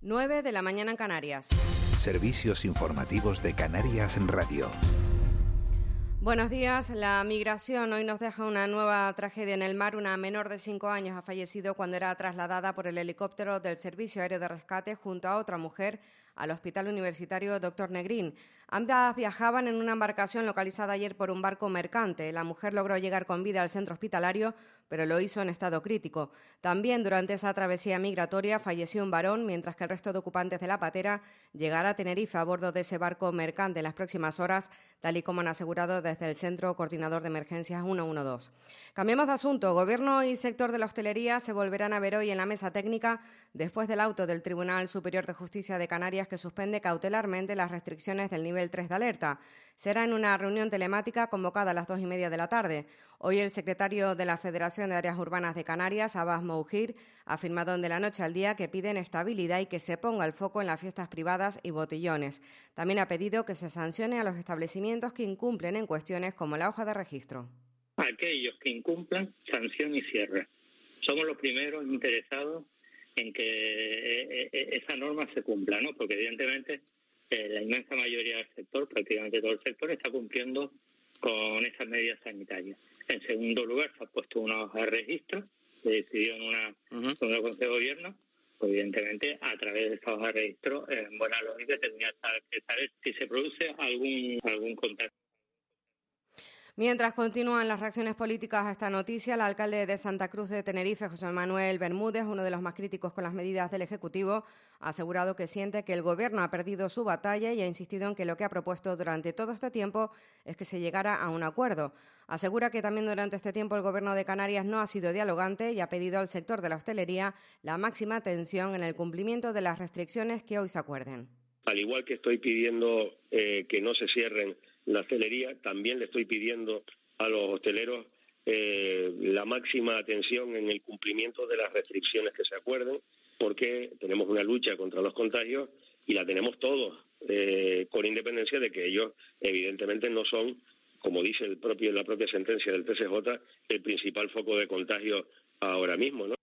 9 de la mañana en Canarias. Servicios informativos de Canarias en Radio. Buenos días. La migración hoy nos deja una nueva tragedia en el mar. Una menor de cinco años ha fallecido cuando era trasladada por el helicóptero del Servicio Aéreo de Rescate junto a otra mujer al Hospital Universitario Dr. Negrín. Ambas viajaban en una embarcación localizada ayer por un barco mercante. La mujer logró llegar con vida al centro hospitalario, pero lo hizo en estado crítico. También durante esa travesía migratoria falleció un varón, mientras que el resto de ocupantes de la patera llegará a Tenerife a bordo de ese barco mercante en las próximas horas, tal y como han asegurado desde el Centro Coordinador de Emergencias 112. Cambiemos de asunto. Gobierno y sector de la hostelería se volverán a ver hoy en la mesa técnica después del auto del Tribunal Superior de Justicia de Canarias que suspende cautelarmente las restricciones del nivel 3 de alerta. Será en una reunión telemática convocada a las dos y media de la tarde. Hoy el secretario de la Federación de Áreas Urbanas de Canarias, Abbas Moujir, ha afirmado de la noche al día que piden estabilidad y que se ponga el foco en las fiestas privadas y botellones. También ha pedido que se sancione a los establecimientos que incumplen en cuestiones como la hoja de registro. Aquellos que incumplan, sanción y cierre. Somos los primeros interesados en que eh, eh, esa norma se cumpla, ¿no? Porque evidentemente eh, la inmensa mayoría del sector, prácticamente todo el sector, está cumpliendo con esas medidas sanitarias. En segundo lugar, se ha puesto una hoja de registro, se decidió en una, Consejo de Gobierno, pues evidentemente a través de esa hoja de registro, en buena lógica, tendría que saber si se produce algún, algún contacto Mientras continúan las reacciones políticas a esta noticia, el alcalde de Santa Cruz de Tenerife, José Manuel Bermúdez, uno de los más críticos con las medidas del Ejecutivo, ha asegurado que siente que el Gobierno ha perdido su batalla y ha insistido en que lo que ha propuesto durante todo este tiempo es que se llegara a un acuerdo. Asegura que también durante este tiempo el Gobierno de Canarias no ha sido dialogante y ha pedido al sector de la hostelería la máxima atención en el cumplimiento de las restricciones que hoy se acuerden. Al igual que estoy pidiendo eh, que no se cierren la hostelería, también le estoy pidiendo a los hosteleros eh, la máxima atención en el cumplimiento de las restricciones que se acuerden, porque tenemos una lucha contra los contagios y la tenemos todos, eh, con independencia de que ellos evidentemente no son, como dice el propio, la propia sentencia del TCJ, el principal foco de contagio ahora mismo, ¿no?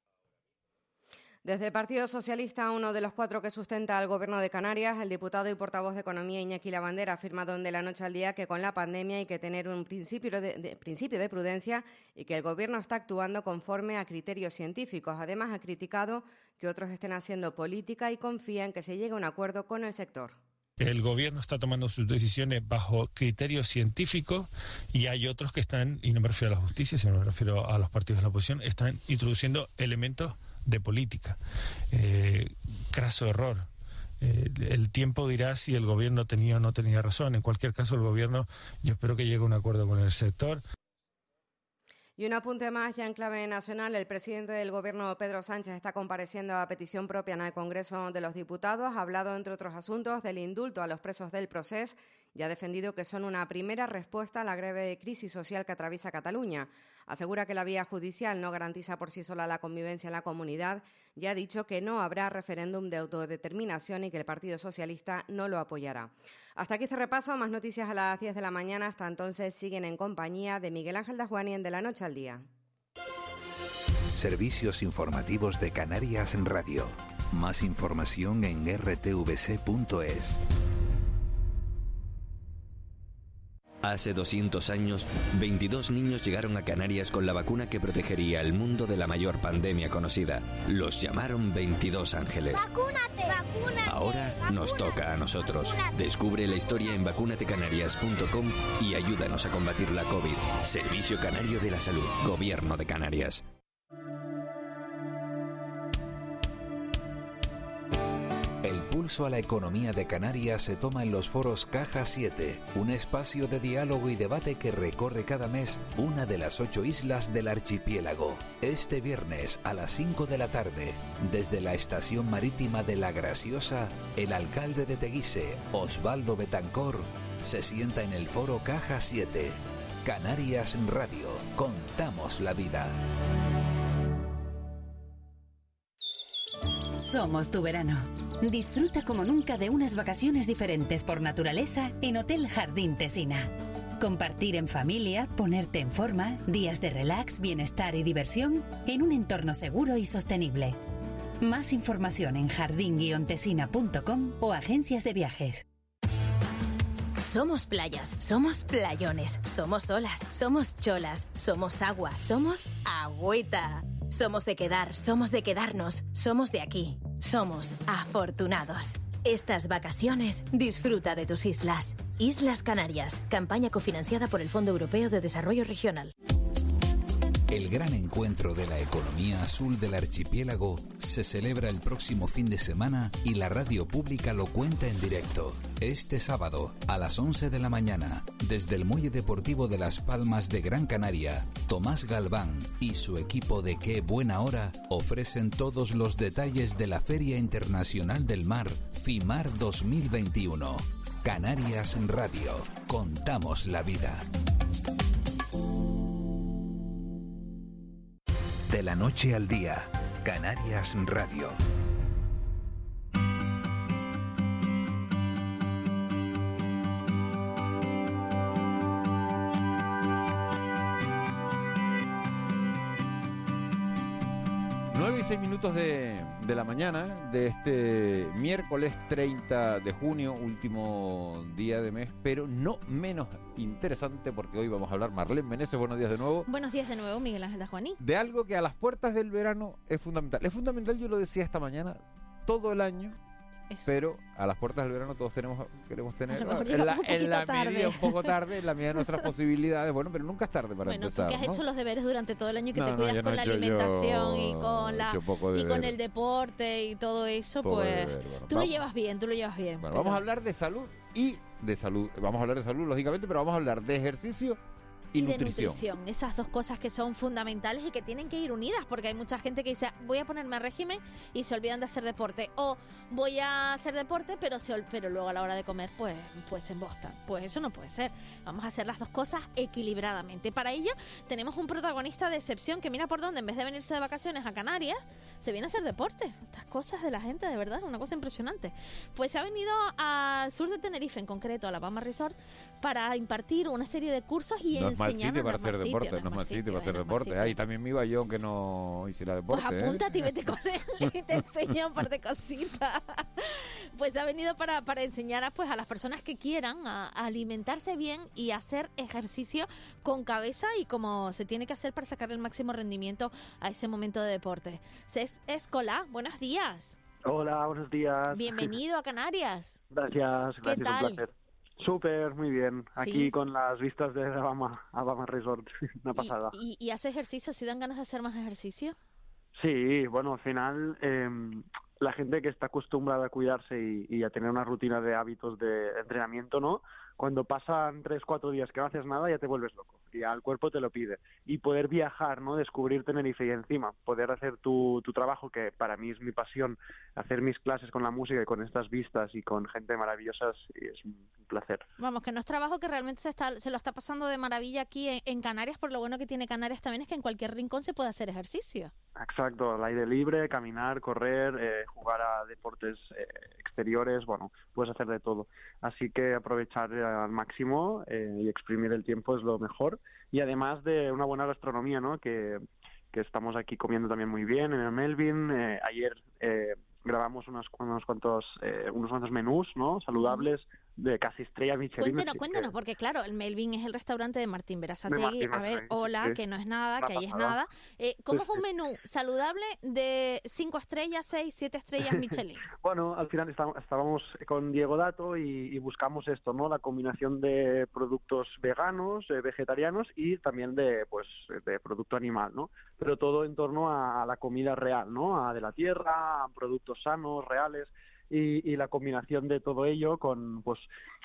Desde el Partido Socialista, uno de los cuatro que sustenta al Gobierno de Canarias, el diputado y portavoz de Economía Iñaki Lavandera ha afirmado de la noche al día que con la pandemia hay que tener un principio de, principio de prudencia y que el Gobierno está actuando conforme a criterios científicos. Además, ha criticado que otros estén haciendo política y confía en que se llegue a un acuerdo con el sector. El gobierno está tomando sus decisiones bajo criterios científicos y hay otros que están, y no me refiero a la justicia, sino me refiero a los partidos de la oposición, están introduciendo elementos de política. Eh, craso error. Eh, el tiempo dirá si el gobierno tenía o no tenía razón. En cualquier caso, el gobierno, yo espero que llegue a un acuerdo con el sector. Y un apunte más ya en clave nacional. El presidente del Gobierno, Pedro Sánchez, está compareciendo a petición propia en el Congreso de los Diputados. Ha hablado, entre otros asuntos, del indulto a los presos del proceso y ha defendido que son una primera respuesta a la grave crisis social que atraviesa Cataluña. Asegura que la vía judicial no garantiza por sí sola la convivencia en la comunidad y ha dicho que no habrá referéndum de autodeterminación y que el Partido Socialista no lo apoyará. Hasta aquí este repaso. Más noticias a las 10 de la mañana. Hasta entonces siguen en compañía de Miguel Ángel Dajuani en De la Noche al Día. Servicios informativos de Canarias en Radio. Más información en rtvc.es. Hace 200 años, 22 niños llegaron a Canarias con la vacuna que protegería al mundo de la mayor pandemia conocida. Los llamaron 22 ángeles. ¡Vacúnate! ¡Vacúnate! Ahora nos toca a nosotros. Descubre la historia en vacunatecanarias.com y ayúdanos a combatir la COVID. Servicio Canario de la Salud. Gobierno de Canarias. El pulso a la economía de Canarias se toma en los foros Caja 7, un espacio de diálogo y debate que recorre cada mes una de las ocho islas del archipiélago. Este viernes a las 5 de la tarde, desde la estación marítima de La Graciosa, el alcalde de Teguise, Osvaldo Betancor, se sienta en el foro Caja 7. Canarias Radio, contamos la vida. Somos tu verano. Disfruta como nunca de unas vacaciones diferentes por naturaleza en Hotel Jardín Tesina. Compartir en familia, ponerte en forma, días de relax, bienestar y diversión en un entorno seguro y sostenible. Más información en jardín-tesina.com o agencias de viajes. Somos playas, somos playones, somos olas, somos cholas, somos agua, somos agüita. Somos de quedar, somos de quedarnos, somos de aquí, somos afortunados. Estas vacaciones disfruta de tus islas. Islas Canarias, campaña cofinanciada por el Fondo Europeo de Desarrollo Regional. El gran encuentro de la economía azul del archipiélago se celebra el próximo fin de semana y la radio pública lo cuenta en directo. Este sábado, a las 11 de la mañana, desde el Muelle Deportivo de Las Palmas de Gran Canaria, Tomás Galván y su equipo de Qué Buena Hora ofrecen todos los detalles de la Feria Internacional del Mar, FIMAR 2021. Canarias Radio. Contamos la vida. De la noche al día, Canarias Radio. Minutos de, de la mañana de este miércoles 30 de junio, último día de mes, pero no menos interesante porque hoy vamos a hablar, Marlene Meneses, buenos días de nuevo, Buenos días de nuevo, Miguel Ángel Juaní. de algo que a las puertas del verano es fundamental. Es fundamental, yo lo decía esta mañana, todo el año, Pero a las puertas del verano todos tenemos queremos tener mejor en la, en medida un poco tarde, en la medida de nuestras posibilidades, bueno, pero nunca es tarde para bueno, empezar. tú que has ¿no? hecho los deberes durante todo el año y que No, te cuidas no con la alimentación y con la y con el deporte y todo eso, Poco pues deber, bueno, tú lo llevas bien, tú lo llevas bien. Bueno, pero- vamos a hablar de salud y de salud. Vamos a hablar de salud, lógicamente, pero vamos a hablar de ejercicio y, y de nutrición. esas dos cosas que son fundamentales y que tienen que ir unidas, porque hay mucha gente que dice, voy a ponerme a régimen y se olvidan de hacer deporte, o voy a hacer deporte, pero se ol- pero luego a la hora de comer, pues, pues se embostan. Pues eso no puede ser. Vamos a hacer las dos cosas equilibradamente. Para ello, tenemos un protagonista de excepción que mira por dónde, en vez de venirse de vacaciones a Canarias, se viene a hacer deporte. Estas cosas de la gente, de verdad, una cosa impresionante. Pues se ha venido al sur de Tenerife, en concreto a la Palma Resort, para impartir una serie de cursos y No enseñar sitio para no es mal hacer deporte, no es mal sitio para hacer deporte. Ahí también me iba yo aunque no hiciera deporte. Pues ¿eh? apúntate y vete con él y te enseña un par de cositas. Pues ha venido para, para enseñar a, pues, a las personas que quieran a, a alimentarse bien y hacer ejercicio con cabeza y como se tiene que hacer para sacar el máximo rendimiento a ese momento de deporte. Es Escola, buenos días. Hola, buenos días. Bienvenido a Canarias. Gracias, ¿Qué gracias, tal? un placer. Súper, muy bien. Aquí Sí. con las vistas de Alabama, Alabama Resort. Una pasada. Y, y hace ejercicio, si dan ganas de hacer más ejercicio. Sí, bueno, al final em, la gente que está acostumbrada a cuidarse y, y a tener una rutina de hábitos de entrenamiento, ¿no? Cuando pasan tres, cuatro días que no haces nada ya te vuelves loco y al cuerpo te lo pide. Y poder viajar, ¿no? Descubrir Tenerife y encima poder hacer tu, tu trabajo, que para mí es mi pasión, hacer mis clases con la música y con estas vistas y con gente maravillosa es un placer. Vamos, que no es trabajo que realmente se, está, se lo está pasando de maravilla aquí en, en Canarias, por lo bueno que tiene Canarias también es que en cualquier rincón se puede hacer ejercicio. Exacto, al aire libre, caminar, correr, eh, jugar a deportes eh, exteriores, bueno, puedes hacer de todo. Así que aprovechar eh, al máximo eh, y exprimir el tiempo es lo mejor. Y además de una buena gastronomía, ¿no? Que, que estamos aquí comiendo también muy bien en el Melvin. Eh, ayer eh, grabamos unos, unos cuantos unos cuantos menús, ¿no? Saludables de casi estrella Michelin. Cuéntenos, que- porque claro, el Melvin es el restaurante de Martín. Martín A ver, hola, sí. que no es nada, que ahí es nada. Eh, ¿Cómo es un menú saludable de 5 estrellas, 6, 7 estrellas Michelin? Bueno, al final está- estábamos con Diego Dato y, y buscamos esto, ¿no? La combinación de productos veganos, eh, vegetarianos y también de, pues, de producto animal, ¿no? Pero todo en torno a, a la comida real, ¿no? A de la tierra, a productos sanos, reales y, y la combinación de todo ello con, pues,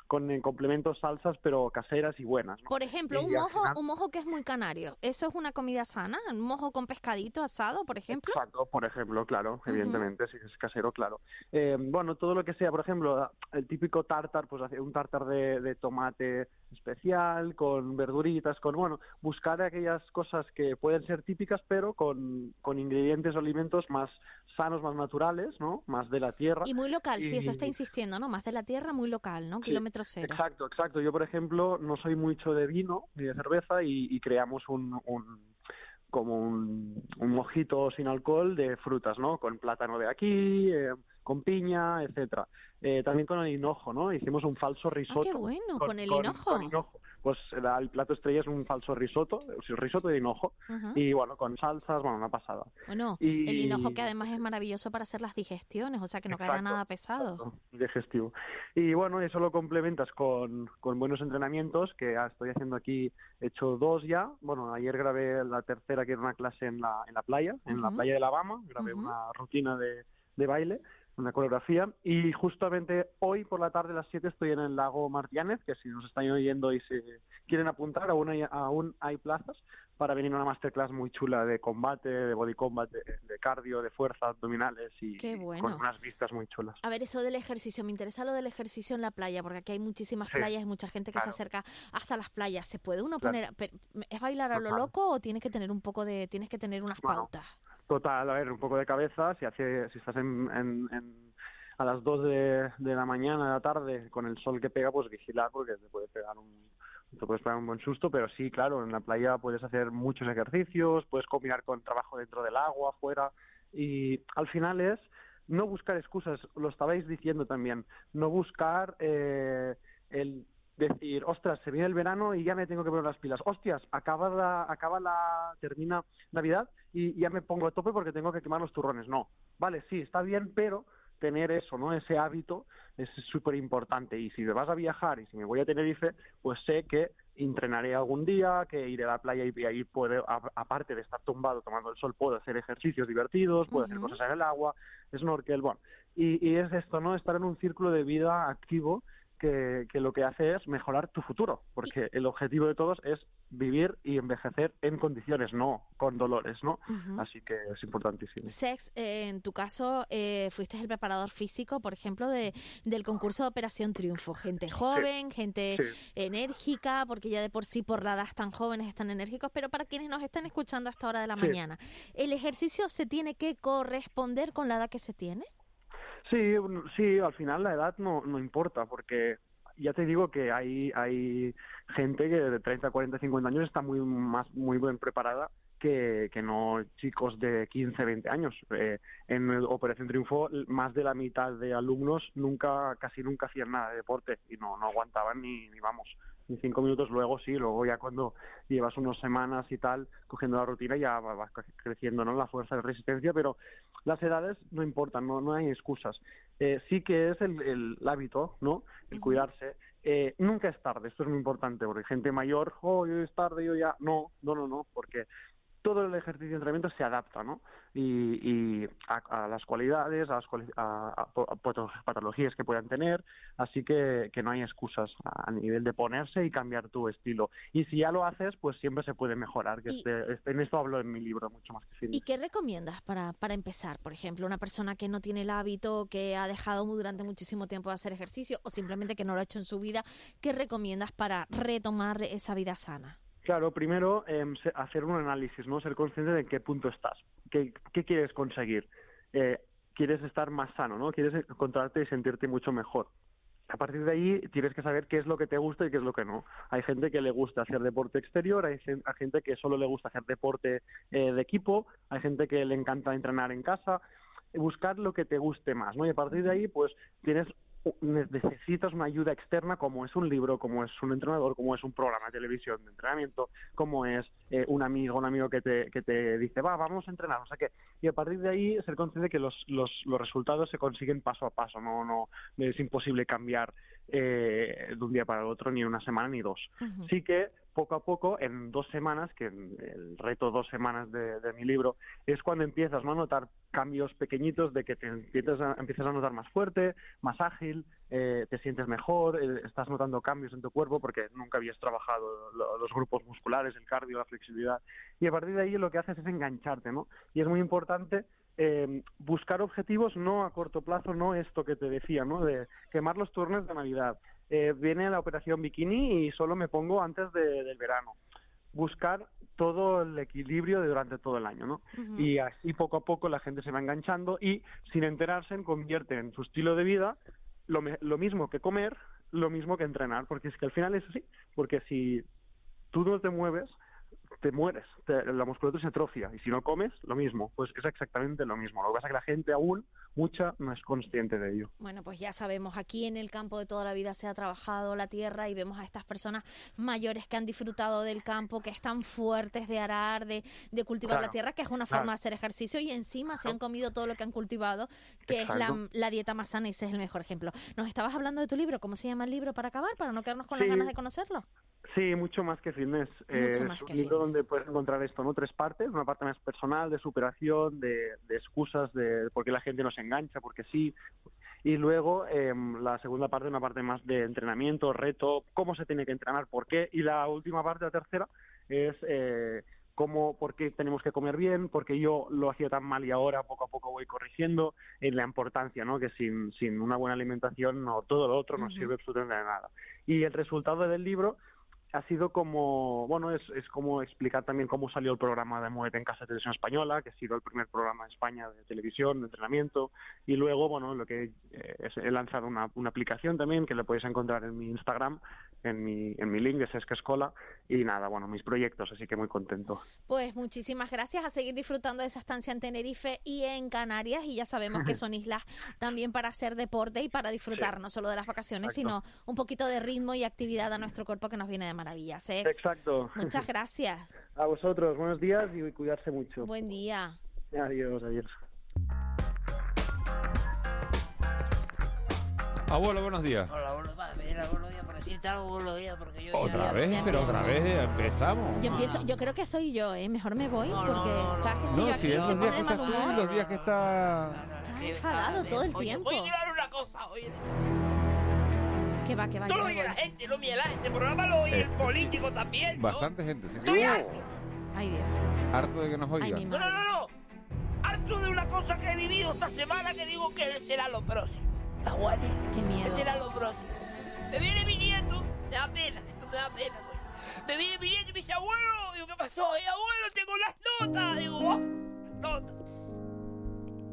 con eh, complementos salsas pero caseras y buenas, ¿no? Por ejemplo, Y un mojo, final- un mojo que es muy canario. ¿Eso es una comida sana? ¿Un mojo con pescadito asado, por ejemplo? Exacto, por ejemplo, claro, evidentemente, si es casero, claro. Eh, bueno, todo lo que sea, por ejemplo, el típico tartar, pues hacer un tartar de, de tomate especial, con verduritas, con, bueno, buscar aquellas cosas que pueden ser típicas, pero con, con ingredientes o alimentos más sanos, más naturales, ¿no? Más de la tierra. Y muy local, sí, eso Y- está insistiendo, ¿no? Más de la tierra, muy local, ¿no? Sí, Kilómetro cero. Exacto, exacto. Yo, por ejemplo, no soy mucho de vino ni de cerveza y, y creamos un, un, como un, un mojito sin alcohol de frutas, ¿no? Con plátano de aquí, eh, con piña, etcétera. Eh, también con el hinojo, ¿no? Hicimos un falso risotto. Ah, qué bueno, con, el hinojo. Con hinojo. Pues la- el plato estrella es un falso risotto, risotto de hinojo. Ajá. Y bueno, con salsas, bueno, una pasada. Bueno, Y- el hinojo que además es maravilloso para hacer las digestiones, o sea que no caerá nada pesado. exacto, digestivo. Y bueno, eso lo complementas con, con buenos entrenamientos, que estoy haciendo aquí, he hecho dos ya. Bueno, ayer grabé la tercera, que era una clase en la, en la playa, en la playa de Alabama, grabé una rutina de, de baile, una coreografía, y justamente hoy por la tarde a las 7 estoy en el lago Martiánez, que si nos están oyendo y se quieren apuntar, aún hay, aún hay plazas para venir a una masterclass muy chula de combate, de body combat, de, de cardio, de fuerza, abdominales y con unas vistas muy chulas. A ver, eso del ejercicio, me interesa lo del ejercicio en la playa, porque aquí hay muchísimas Sí, playas y mucha gente que se acerca hasta las playas. ¿Se puede uno Claro. poner, pero, es bailar a lo loco o tienes que tener un poco de, tienes que tener unas Bueno, pautas? Total, a ver, un poco de cabeza, si hace, si estás en, en- a las 2 de, la mañana, de la tarde, con el sol que pega, pues vigilar porque te puede pegar un te puedes pegar un buen susto, pero sí, claro, en la playa puedes hacer muchos ejercicios, puedes combinar con trabajo dentro del agua, afuera, y al final es no buscar excusas, lo estabais diciendo también, no buscar eh, el decir, ostras, se viene el verano y ya me tengo que poner las pilas, hostias, acaba la, acaba la, termina Navidad y ya me pongo a tope porque tengo que quemar los turrones. No, vale, sí, está bien, pero tener eso, ¿no? Ese hábito es súper importante. Y si me vas a viajar y si me voy a Tenerife, pues sé que entrenaré algún día, que iré a la playa y ahí puedo, aparte de estar tumbado tomando el sol, puedo hacer ejercicios divertidos, puedo hacer cosas en el agua, snorkel, bueno. Y, y es esto, ¿no? Estar en un círculo de vida activo que, que lo que hace es mejorar tu futuro, porque el objetivo de todos es vivir y envejecer en condiciones, no con dolores, ¿no? Así que es importantísimo. Sex, eh, en tu caso, eh, fuiste el preparador físico, por ejemplo, de, del concurso de Operación Triunfo. Gente joven, gente Sí. enérgica, porque ya de por sí por la edad tan jóvenes están enérgicos, pero para quienes nos están escuchando a esta hora de la Sí. mañana, ¿el ejercicio se tiene que corresponder con la edad que se tiene? Sí, sí, al final la edad no, no importa, porque ya te digo que hay, hay gente que de 30, 40, 50 años está muy, más, muy bien preparada que, que no chicos de 15, 20 años. Eh, en Operación Triunfo, más de la mitad de alumnos nunca, casi nunca hacían nada de deporte y no, no aguantaban ni vamos, cinco minutos. Luego sí, luego ya cuando llevas unas semanas y tal, cogiendo la rutina, ya va- vas cre- creciendo, ¿no? La fuerza de resistencia, pero las edades no importan, no, no hay excusas. Eh, sí que es el, el hábito, ¿no? El cuidarse. Eh, nunca es tarde, esto es muy importante, porque gente mayor, oh, yo es tarde, yo ya. No, no, no, no, porque todo el ejercicio de entrenamiento se adapta, ¿no? Y, y a, a las cualidades, a las a- a patologías que puedan tener, así que, que no hay excusas a, nivel de ponerse y cambiar tu estilo. Y si ya lo haces, pues siempre se puede mejorar, que este- este- en esto hablo en mi libro mucho más que. ¿Y qué recomiendas para, para empezar? Por ejemplo, una persona que no tiene el hábito, que ha dejado durante muchísimo tiempo de hacer ejercicio o simplemente que no lo ha hecho en su vida, ¿qué recomiendas para retomar esa vida sana? Claro, primero em, hacer un análisis, ¿no? Ser consciente de en qué punto estás, qué, qué quieres conseguir. Eh, quieres estar más sano, ¿no? Quieres encontrarte y sentirte mucho mejor. A partir de ahí tienes que saber qué es lo que te gusta y qué es lo que no. Hay gente que le gusta hacer deporte exterior, hay, gen- hay gente que solo le gusta hacer deporte eh, de equipo, hay gente que le encanta entrenar en casa. Buscar lo que te guste más, ¿no? Y a partir de ahí, pues tienes ne- necesitas una ayuda externa como es un libro, como es un entrenador, como es un programa de televisión de entrenamiento, como es eh, un amigo, un amigo que te, que te dice, va, vamos a entrenar, o sea que, y a partir de ahí ser consciente que los, los, los resultados se consiguen paso a paso, no, no, es imposible cambiar eh, de un día para el otro, ni una semana ni dos. Ujú. Sí que poco a poco, en dos semanas, que el reto dos semanas de, de mi libro, es cuando empiezas ¿no? a notar cambios pequeñitos de que te empiezas a, empiezas a notar más fuerte, más ágil, eh, te sientes mejor, eh, estás notando cambios en tu cuerpo porque nunca habías trabajado lo- los grupos musculares, el cardio, la flexibilidad. Y a partir de ahí lo que haces es engancharte, ¿no? Y es muy importante eh, buscar objetivos no a corto plazo, no esto que te decía, ¿no? De quemar los turnos de Navidad. Eh, viene la operación bikini y solo me pongo antes de- del verano. Buscar todo el equilibrio de durante todo el año, ¿no? Y así poco a poco la gente se va enganchando y sin enterarse convierte en su estilo de vida lo, lo mismo que comer, lo mismo que entrenar, porque es que al final es así, porque si tú no te mueves, te mueres, te- la musculatura se atrofia y si no comes, lo mismo, pues es exactamente lo mismo. Lo que pasa es que la gente aún, mucha, no es consciente de ello. Bueno, pues ya sabemos, aquí en el campo de toda la vida se ha trabajado la tierra y vemos a estas personas mayores que han disfrutado del campo, que están fuertes de arar, de, de cultivar la tierra, que es una claro. forma de hacer ejercicio y encima se han comido todo lo que han cultivado, que es la, la dieta más sana y ese es el mejor ejemplo. Nos estabas hablando de tu libro, ¿cómo se llama el libro para acabar? Para no quedarnos con las ganas de conocerlo. Sí, mucho más que fitness. Eh, es un que libro donde puedes encontrar esto, ¿no? Tres partes, una parte más personal, de superación, de, de excusas, de por qué la gente nos engancha, porque sí. Y luego em, la segunda parte, una parte más de entrenamiento, reto, cómo se tiene que entrenar, por qué. Y la última parte, la tercera, es eh, cómo, por qué tenemos que comer bien, porque yo lo hacía tan mal y ahora poco a poco voy corrigiendo, en la importancia, ¿no? Que sin, sin una buena alimentación no, todo lo otro no sirve absolutamente de nada. Y el resultado del libro ha sido como, bueno, es, es como explicar también cómo salió el programa de Muévete en Casa de Televisión Española, que ha sido el primer programa de España de televisión, de entrenamiento, y luego, bueno, lo que eh, he lanzado una, una aplicación también que le podéis encontrar en mi Instagram, en mi, en mi link de Sesca Escola, y nada, bueno, mis proyectos, así que muy contento. Pues muchísimas gracias a seguir disfrutando de esa estancia en Tenerife y en Canarias y ya sabemos que son islas también para hacer deporte y para disfrutar no solo de las vacaciones, Exacto. sino un poquito de ritmo y actividad a nuestro cuerpo que nos viene de maravilla. Sex, Exacto. Muchas gracias. A vosotros, buenos días y cuidarse mucho. Buen día. Adiós, adiós. Abuelo, buenos días. Hola, buenos días. Buenos días, porque yo... Otra ya- vez, ya pero empiezo. otra vez empezamos. Yo empiezo, yo creo que soy yo, ¿eh? Mejor me voy porque cada vez que estoy No, aquí si se esos pone días de que mal estás tú humor. los días que está... Está enfadado todo el Oye, tiempo. Oye, mira una cosa, oye. Que va, que va. No yo lo me oye voy. la gente, no mira la gente. Este programa lo oye Eh, el político también, ¿no? Bastante gente, sí. Estoy harto. Ay, Dios. Harto de que nos oigan. No, no, no, no. Harto de una cosa que he vivido esta semana que digo que será lo próximo. ¿Está guay? Qué miedo. será lo próximo. Me viene mi me da pena, esto me da pena, coño. Me viene mi nieto y me dice, abuelo, digo, ¿qué pasó? Eh, abuelo, tengo las notas. Digo, oh, las notas.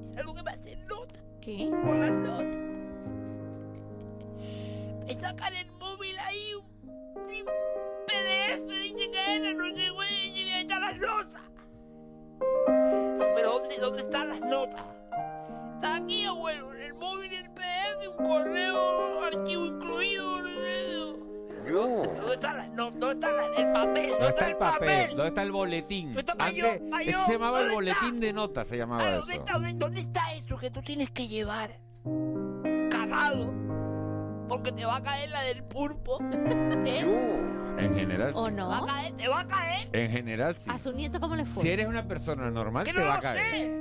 ¿Sabes lo que me hacen notas? ¿Qué? Con las notas. Me sacan el móvil ahí un, un PDF, dice que era, no sé, güey, y ahí están las notas. Pero ¿dónde, dónde están las notas? Está aquí, abuelo, en el móvil, el PDF, un correo, archivo incluido. ¿Dónde están las notas? ¿Dónde está la- el papel? ¿Dónde está el papel? ¿Dónde está el boletín? ¿Dónde está pa' yo? Antes, yo? se llamaba el ¿Dónde está? boletín de notas, se llamaba eso. ¿dónde, está, dónde, está eso que tú tienes que llevar? Cagado. Porque te va a caer la del pulpo. ¿Eh? En general, ¿O sí. no? Va a caer, te va a caer. En general, sí. ¿A su nieto cómo le fue? Si eres una persona normal, Que te no va a caer. sé.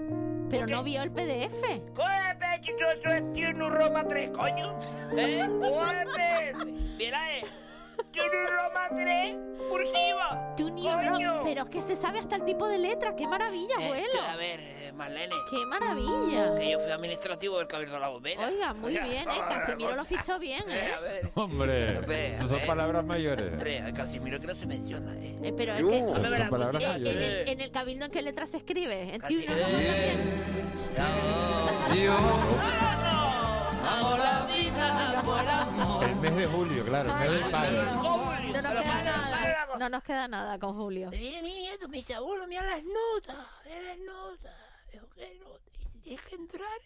Pero no vio el PDF. Coge, pechito, eso es un Roma 3, coño. ¿Eh? Coge, pe. Mira, eh. Un Roma 3, cursiva. Junior Coño. Rock, pero es que se sabe hasta el tipo de letra. ¡Qué maravilla, Eh, abuelo! que, a ver, eh, Marlene. ¡Qué maravilla! Que yo fui administrativo del Cabildo de la Bombera. Oiga, muy bien, ¿eh? Casimiro lo fichó bien, Eh, ¿eh? a ver. Hombre, esas son palabras mayores. Hombre, a Casimiro que no se menciona, ¿eh? Eh, pero es que... Esas Dame la son palabras música. eh, en, mayores. el, en el cabildo, ¿en qué letra se escribe? ¿En Casi- Junior Rock también? Amo la vida, amo el amor. El mes de julio, claro, el mes del padre. No nos queda nada. No nos queda nada con Julio. Me viene mi nieto, me dice, abuelo, mira las notas, mira las notas. Digo, ¿qué notas? Dice, tienes que entrar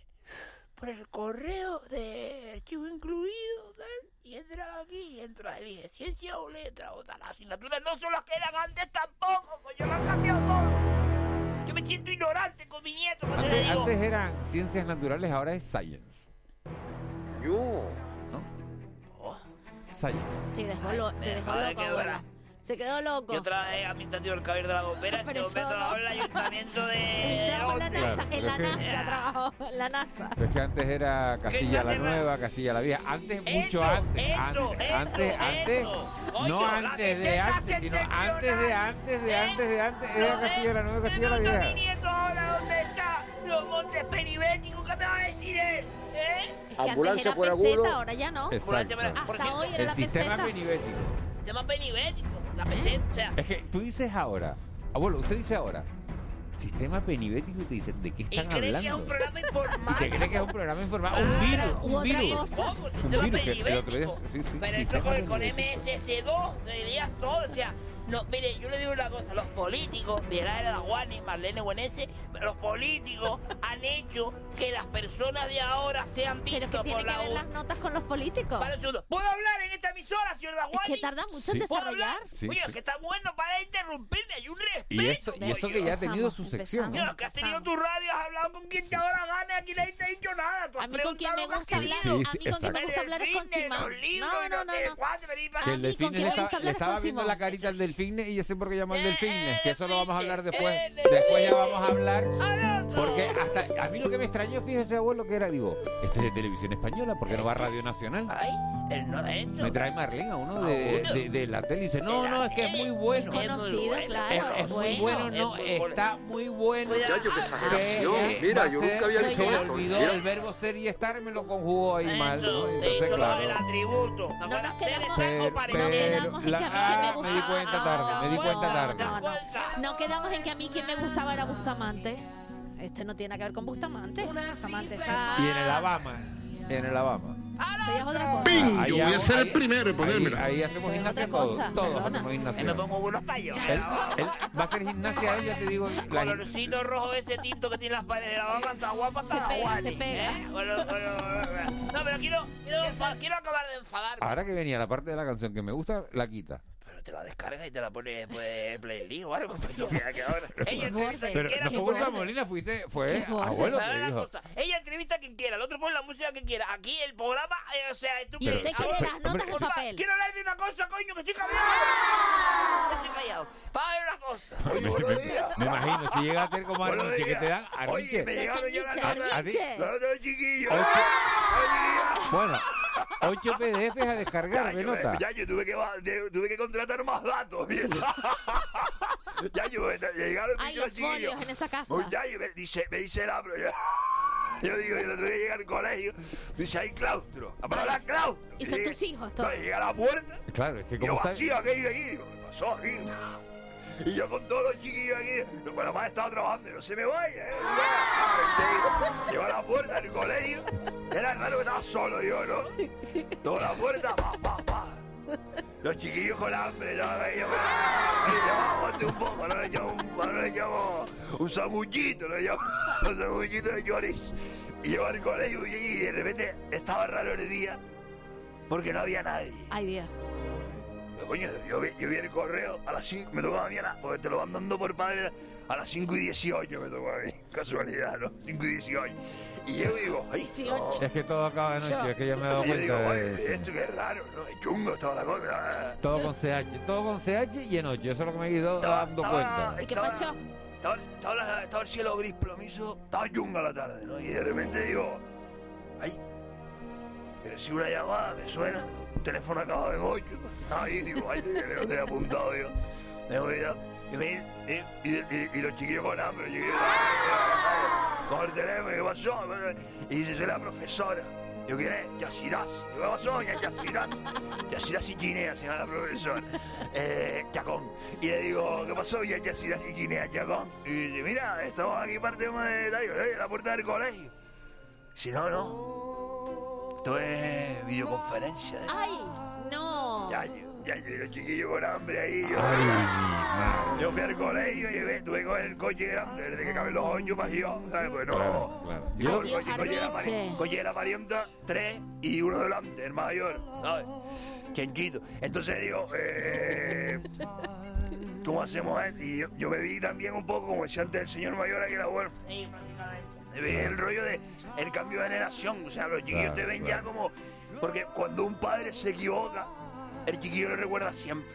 por el correo de archivo incluido, tal. Y entra aquí, y entra, elige ciencia o letra, o tal. Las asignaturas no son las que eran antes tampoco, coño, lo han cambiado todo. Yo me siento ignorante con mi nieto cuando le Antes, digo... antes eran ciencias naturales, ahora es science. Yo. Science. Te dejó, lo- te dejó loco, dura. Se quedó loco. Yo trabajé administrativo del Cabildo de la Bombera, Pero este hombre eso trabajó no. en el ayuntamiento de... Trabajó en la. NASA, en la que- NASA trabajó, en la NASA. Pero es que antes era Castilla la. Nueva, Castilla la Vieja. Antes, mucho antes. antes, antes, antes. No antes de antes, sino antes de antes de antes de antes. Era No, Castilla la Nueva, ¿Me Castilla la pregunta mi Vieja. nieto ahora dónde está los montes peribéticos? ¿Qué me va a decir él? ¿Eh? Es que Ambulancia antes por era agudo. peseta, ahora ya no. Exacto. Hasta hoy era El la sistema peseta. penibético. Sistema penibético. La peseta, o sea... Es que tú dices ahora, abuelo, usted dice ahora, sistema penibético y te dicen, ¿de qué ¿Y están crees que es un hablando? programa ¿Y informático? te crees que es un programa informático? Un virus, un otra virus. Un virus que el otro día, penibético. sí, sí, Pero sistema esto con, con penibético. MSC2, te dirías todo, o sea, No, mire, yo le digo una cosa, los políticos, Miguel Ángel Aguani, Marlene Buenese, los políticos han hecho que las personas de ahora sean vistas Pero que tiene por que la ver U- las notas con los políticos. Para un segundo. ¿Puedo hablar en esta emisora, señor Daguani? Es que tarda mucho en Sí. ¿Puedo hablar? desarrollar. Sí, Oye, es que está bueno para interrumpirme, hay un respeto. Y eso, y eso que ya ha tenido su sección. Mira, que has tenido tu radio, has hablado con quien te ahora gana, aquí nadie te ha dicho nada. Tú has A mí con quien me gusta hablar, Sí, querido. sí, a mí con quien me gusta hablar es con Simán. No, no, no, no. A el mí con quien le, me gusta le hablar es estaba con viendo Simón. la carita al delfín y ya sé por qué llama al Eh, delfín. eh, Que eso lo vamos a hablar después. eh, Después ya vamos a hablar. Porque hasta a mí lo que me extrañó, fíjese abuelo, que era, digo, este es de televisión española, ¿por qué no va a Radio Nacional? Ay, él no ha hecho. Me trae Marlene a uno ¿A de, de- de la tele y dice, no, De no, es que es muy bueno. Es conocido, bueno, claro. Es, es muy bueno, no, está muy bueno. Ya, yo qué Que, exageración. eh, Mira, yo nunca había se dicho esto. olvidó el verbo ser y estar, me lo conjugó ahí mal, ¿no? Entonces, claro. el atributo. No nos quedamos- Pero, pero la- ah, me di cuenta tarde, me di cuenta tarde. No, no. No quedamos en que a mí quien me gustaba era Bustamante. Este no tiene que ver con Bustamante. Bustamante está... Y en el Alabama, en el Alabama. Yo voy a ser el primero en ponérmela. Ahí, ahí hacemos gimnasia todos, todos perdona. hacemos Me gimnasia. pongo buenos él va a hacer gimnasia él, ya te digo. La, Colorcito rojo ese tinto que tiene las paredes de la boca está guapa, está Se pega, guani, se pega. ¿eh? Bueno, bueno, bueno, bueno. No, pero quiero, quiero, quiero acabar de enfadarme. ahora que venía la parte de la canción que me gusta, la quita. Te la descargas y te la pones después de playlist o algo. Pues mira que ahora. Ella entrevista a quien Pero quiera. no fue culpa. Molina, fuiste, fue abuelo una dijo. cosa, ella entrevista a quien quiera, el otro pone la música que quiera. Aquí el programa, eh, o sea, tú Y usted quiere las notas en papel. Quiero hablar de una cosa, coño, que estoy cabreado. Estoy callado. Para ver una cosa. Me, me- me imagino, si llega a ser como Arniche, que te dan Oye, Arniche. me llegaron ya las notas. Los otros chiquillos. Bueno, 8 PDFs a descargar Ya, yo, nota. ya, yo tuve que, tuve que contratar más datos. ya, yo, me- llegaron Hay los folios en esa casa. Pues ya, yo me dice, me dice el abro. Yo, yo digo, yo lo tuve que llegar al colegio. Dice, hay claustro. La palabra claustro. Y son Y- tus hijos todos. Llega a la puerta. Claro, es que yo como sabes. vacío aquello aquí. Digo, ¿qué pasó aquí? Y yo con todos los chiquillos aquí. No, la madre estaba trabajando no se me vaya. ¿eh? A la puerta del colegio. Era raro que estaba solo yo, ¿no? Toda la puerta, pa, pa, pa. Los chiquillos con hambre, yo, yo, yo, yo, un poco, no le llamo, no le llamo un samuchito, le llamo un samuchito de chorizo. Y llego al colegio y de repente estaba raro el día porque no había nadie. Ay, Dios. Pero, coño, yo, vi- yo vi el correo a las 5, me tocó a mí, a la- porque te lo van dando por padre, a las 5 y 18 me tocó a mí, casualidad, ¿no? 5 y 18. Y yo digo, ay, no. Es que todo acaba de noche, es que ya me he dado Y yo digo, cuenta de esto que es raro, ¿no? Es chungo estaba la cosa. Todo con CH, todo con CH y en 8, eso es lo que me he ido dando cuenta. ¿Y qué estaba- pacho? Estaba, estaba la- estaba el cielo gris plomizo, estaba chunga la tarde, ¿no? Y de repente digo, ay, pero si una llamada me suena, teléfono acabado en 8. Ahí digo, ay, que no te he apuntado yo. Me he olvidado. Y, me, y, y- los chiquillos con hambre, los chiquillos con el teléfono, ¿qué pasó? Y dice, soy la profesora. Yo, ¿quién es? Digo, ¿qué pasó, doña Yasirás? Yasirás y Chinea, se llama la profesora. Eh, Chacón. Y le digo, ¿qué pasó, doña Yasirás y Chinea, Chacón? Y dice, mira, estamos aquí parte de Digo, "Eh, la puerta del colegio. Si no, no. Esto es videoconferencia. ¿eh? ¡Ay! ¡No! Ya, yo, ya, yo, y los chiquillos con hambre ahí. Yo, Ay, yo fui al colegio y ve- tuve que coger el coche grande, desde que caben los ocho para yo, ¿sabes? Pues no. Claro, claro. Yo, el coche, coche, de la Arniche. pari- coche de la parienta, tres y uno delante, el mayor, ¿sabes? Chenchito. Entonces digo, eh, ¿cómo hacemos esto? Y yo, yo me vi también un poco, como decía antes el señor mayor aquí la web. Sí, prácticamente. El rollo de el cambio de generación. O sea, los chiquillos Claro, te ven claro. ya como. Porque cuando un padre se equivoca, el chiquillo lo recuerda siempre.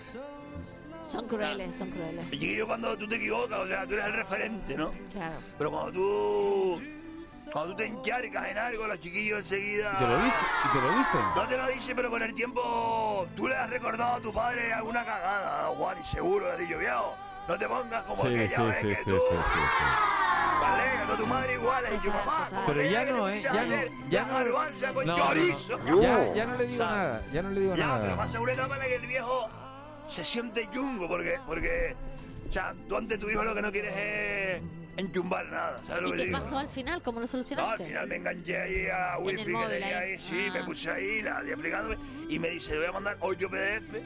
Son crueles, son crueles. El chiquillo cuando tú te equivocas, o sea, tú eres el referente, ¿no? Claro. Pero cuando tú. Cuando tú te encharcas en algo, los chiquillos enseguida. Y te lo dicen, y te lo dicen. No te lo dice, pero con el tiempo tú le has recordado a tu padre alguna cagada, Juan, y seguro le has dicho, viejo, no te pongas como Sí, aquella sí, vez sí, que sí, tú. Vale, a tu madre igual, mamá, Pero ya que no, te ¿eh? Ya no, ya no. con No, no, no. chorizo. Ya, ya no le digo ¿Sabes? nada, ya no le digo Ya, pero nada. pasa una etapa en la que el viejo se siente chungo, porque, porque, o sea, tú ante tu hijo lo que no quieres es enchumbar nada, ¿sabes lo ¿Y que qué digo? pasó al final? ¿Cómo lo No, al solucionaste? final me enganché ahí a wifi que tenía ahí. ahí, sí, Ah. me puse ahí, la y explicándome, y me dice, te voy a mandar 8 PDF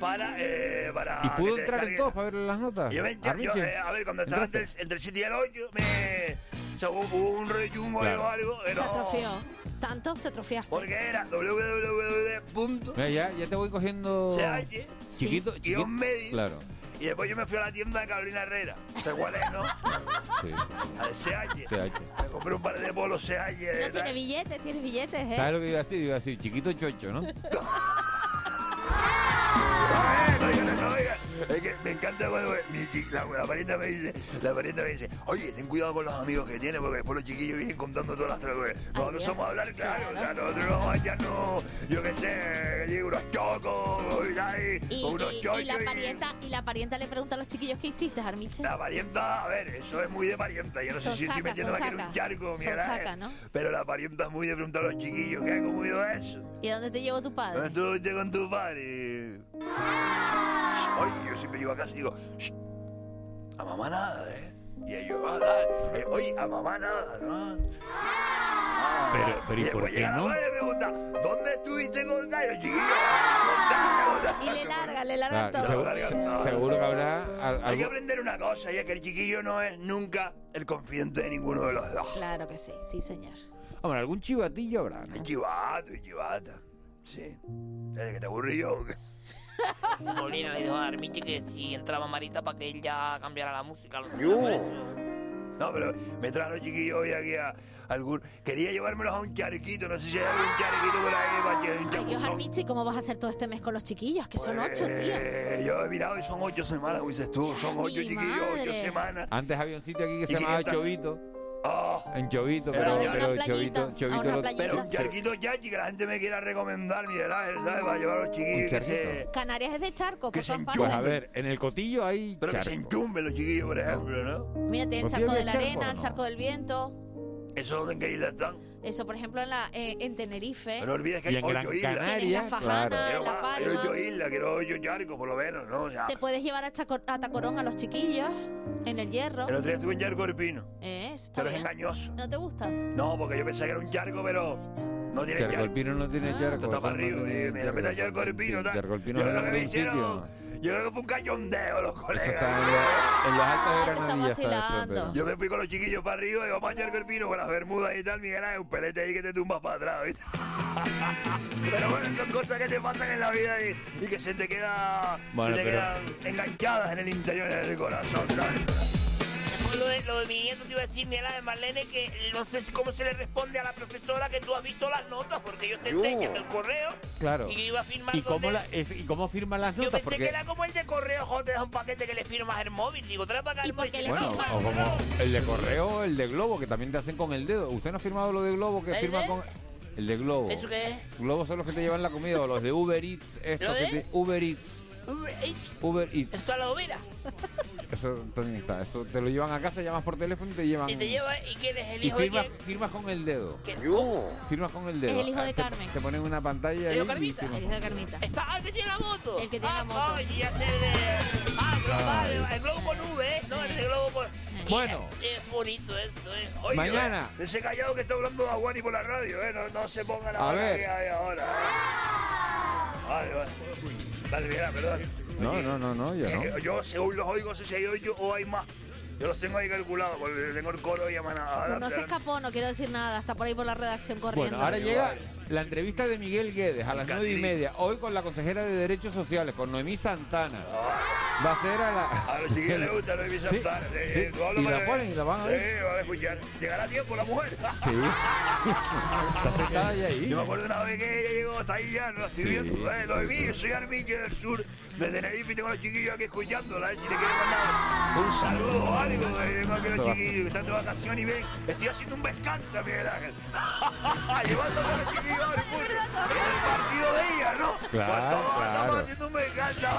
para, eh, para ¿Y pudo entrar en descargues". todos para ver las notas? Yo, me- yo- yo, eh, a ver, cuando estaba entre, entre el 7 y el 8, me, o sea, hubo, un rollo chungo ahí Claro. o algo, que Se atrofió. ¿Tanto te atrofiaste? porque era www. Mira, ya, ya te voy cogiendo. CH, Chiquito, guion chiquito. medio. Claro. Y después yo me fui a la tienda de Carolina Herrera. ¿Sabes cuál es, no? Sí. A de CH. CH. Me compré un par de polos CH. de No tiene billetes, tiene billetes, ¿eh? ¿Sabes lo que iba a decir? Iba a decir chiquito chocho, ¿no? No, no, encanta cuando la, la parienta me dice, la parienta me dice, oye, ten cuidado con los amigos que tienes, porque después los chiquillos vienen contando todas las traducciones. Nosotros somos a hablar claro, o sea, nosotros no vamos a echarnos, yo qué sé, unos chocos, y, tal, Y, o unos y- y la parienta, y la parienta le pregunta a los chiquillos qué hiciste, Armiche. La parienta, a ver, eso es muy de parienta. Yo no sé Son si estoy saca, metiéndome son aquí en un charco, saca, ¿no? Pero la parienta es muy de preguntar a los chiquillos, ¿qué ha comido eso? ¿Y a dónde te llevó tu padre? ¿Dónde estuviste con tu padre? Oye, yo siempre llego a casa y digo, "Shh, a mamá nada, ¿eh? Y ellos, ah, dale, eh, oye, a mamá nada, ¿no? Ah, Pero- pero ¿y después por qué no? la madre y pregunta, ¿dónde estuviste con? Y contame, contame. Y le larga, le larga Claro, todo. seguro, Todo. se- seguro que habrá al- Hay que algo. aprender una cosa, y es que el chiquillo no es nunca el confidente de ninguno de los dos. Claro que sí, sí, señor. Hombre, algún chivatillo habrá, ¿no? Es chivato y chivata. Sí. Desde que te aburrí yo. Molina le dijo a Armiche que si entraba Marita para que él ya cambiara la música. Yo. No, pero me trajo los chiquillos hoy aquí a algún. Quería llevármelos a un charquito, no sé si hay algún charquito por ahí para que un Ay, Dios. Armiche, ¿y cómo vas a hacer todo este mes con los chiquillos? Que son Pues, ocho, tío. Yo he mirado y son ocho semanas, dices tú. Son ocho chiquillos, ocho semanas. Antes había un sitio aquí que se llamaba 500. Chovito. Oh, En Chovito, pero, pero playita, Chovito, a Chovito una lo- playita. pero un charquito chachi que la gente me quiera recomendar, Miguel Ángel, ¿sabes? Para llevar a los chiquillos. Canarias es de charco, Que por se. Pues a ver, en el cotillo hay Pero que se enchumben los chiquillos, por ejemplo, ¿no? Mira, tiene el ¿Por qué charco de la arena, el charco del viento. ¿Eso en qué isla están? Eso, por ejemplo, en, la, eh, en Tenerife. Pero no olvides que Y hay en Gran ocho islas. Canaria, Tienes la Fajana, claro. La Palma. quiero ocho islas, quiero ocho charcos, por lo menos, ¿no? O sea, Te puedes llevar a, Chaco- a Tacorón a los chiquillos en el hierro. el otro día estuve en Charco Corpino, Eh, está pero es engañoso. ¿No te gusta? No, porque yo pensaba que era un charco, pero no tiene Charco el. Pino no tiene Ah. charco. Esto está para no arriba, y me lo mete a Charco Corpino, tal. Charco el Pino Yo no que tiene sitio. Yo creo que fue un cachondeo los Eso colegas. está en, la- en los altos Ah, de te está Granadilla. está eso, vacilando. pero- Yo me fui con los chiquillos para arriba y vamos a Charco Corpino con las bermudas y tal, Miguel Ángel, un pelete ahí que te tumbas para atrás, ¿viste? Pero bueno, son cosas que te pasan en la vida y, y que se te, queda, Bueno, se te pero- quedan enganchadas en el interior del corazón, ¿sabes? Lo de, lo de mi nieto te iba a decir, mira, de Marlene, que no sé si- cómo se le responde a la profesora que tú has visto las notas, porque ellos te enseñan el correo Claro. y que iba a firmar ¿Y cómo, la, es- ¿Y cómo firman las Yo notas? pensé que Porque, era como el de correo, joder, te da un paquete que le firmas el móvil. Digo, trae para acá. ¿Y por qué le bueno, o como el de correo o el de globo, que también te hacen con el dedo. ¿Usted no ha firmado lo de globo que ¿El firma de? con el de globo? ¿Eso qué es? Globo son los que te llevan la comida o los de Uber Eats, estos ¿Lo que te- Uber Eats, Uber Eats. Uber Eats. Esto a la overa. Eso también está. Eso te lo llevan a casa, llamas por teléfono y te llevan. Y te lleva, ¿y quién es el y hijo de firmas, quién? firmas con el dedo. Firmas con el dedo. Es el hijo de Ah, te- Carmen. Te, ponen una pantalla ¿El hijo de y Carmita? firmas El hijo de Carmita. Está, ah, el que tiene la moto. El que tiene ah, la moto. Ah, ya sé de... Ah, pero Ay. vale, el globo con V, ¿eh? No, el de globo con... Bueno. Es, bonito esto, ¿eh? Oye, Mañana. eh, ese callado que está hablando de Aguani por la radio, ¿eh? No, no se ponga la A ver. ahora, ¿eh? Vale, vale. Vale, mira, perdón. No, Oye, no, no, no, ya es no. Yo, según los oigo, sé si hay ocho o hay más. Yo los tengo ahí calculados, porque tengo el coro y a manada. No se escapó, no quiero decir nada. Está por ahí por la redacción corriendo. Bueno, ahora llega la entrevista de Miguel Guedes a las nueve y media. Hoy con la consejera de Derechos Sociales, con Noemí Santana. Va a ser a la. A los chiquillos les gusta, no hay Sí, Santana. eh, sí, eh, y la ponen y la van a ver. Sí, van a escuchar. Llegará tiempo la mujer. Sí. Está ahí. Yo me acuerdo una vez que ella llegó hasta ahí ya, no la estoy Sí, viendo. Eh, sí, sí. yo soy Armiche del sur de Tenerife y tengo a los chiquillos aquí escuchándola. Ver si le quieren mandar un saludo o algo. eh, Tengo aquí a Eso los chiquillos que están de vacaciones y ven, estoy haciendo un descanso, Miguel Ángel. Llevándome a los chiquillos al fútbol. En el partido de ella, ¿no? Claro, Pues claro. Estamos haciendo un descanso.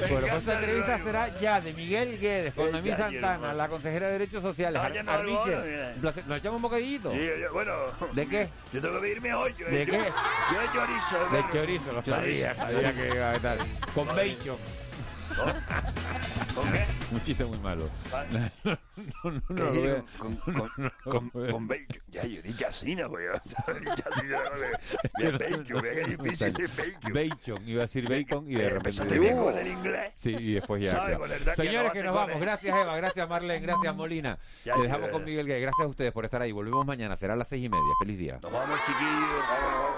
Me Bueno, pues esta entrevista será ya de Miguel Guedes con Noemí Santana, la consejera de Derechos Sociales. ¿Nos echamos un bocadillito? Bueno, ¿De qué? yo tengo que pedirme eh. ¿De qué? Yo de chorizo. De chorizo, lo sabía, sabía que iba a estar. Con bacon. ¿Con qué? Un chiste muy malo. Va- No, no, no, ¿Qué lo digo? veo. con, con, con, con bacon. Ya, yo dije. Pues yo dije bacon, vea que difícil de bacon. Bacon, iba a decir bacon y de repente. Empezaste bien con el inglés. Sí, y después ya. Señores, que nos vamos. Gracias, Eva. Gracias, Marlene. Gracias, Molina. Ya, Te dejamos con Miguel Gay. Gracias a ustedes por estar ahí. Volvemos mañana. Será a las seis y media. Feliz día. Nos vamos, chiquillos.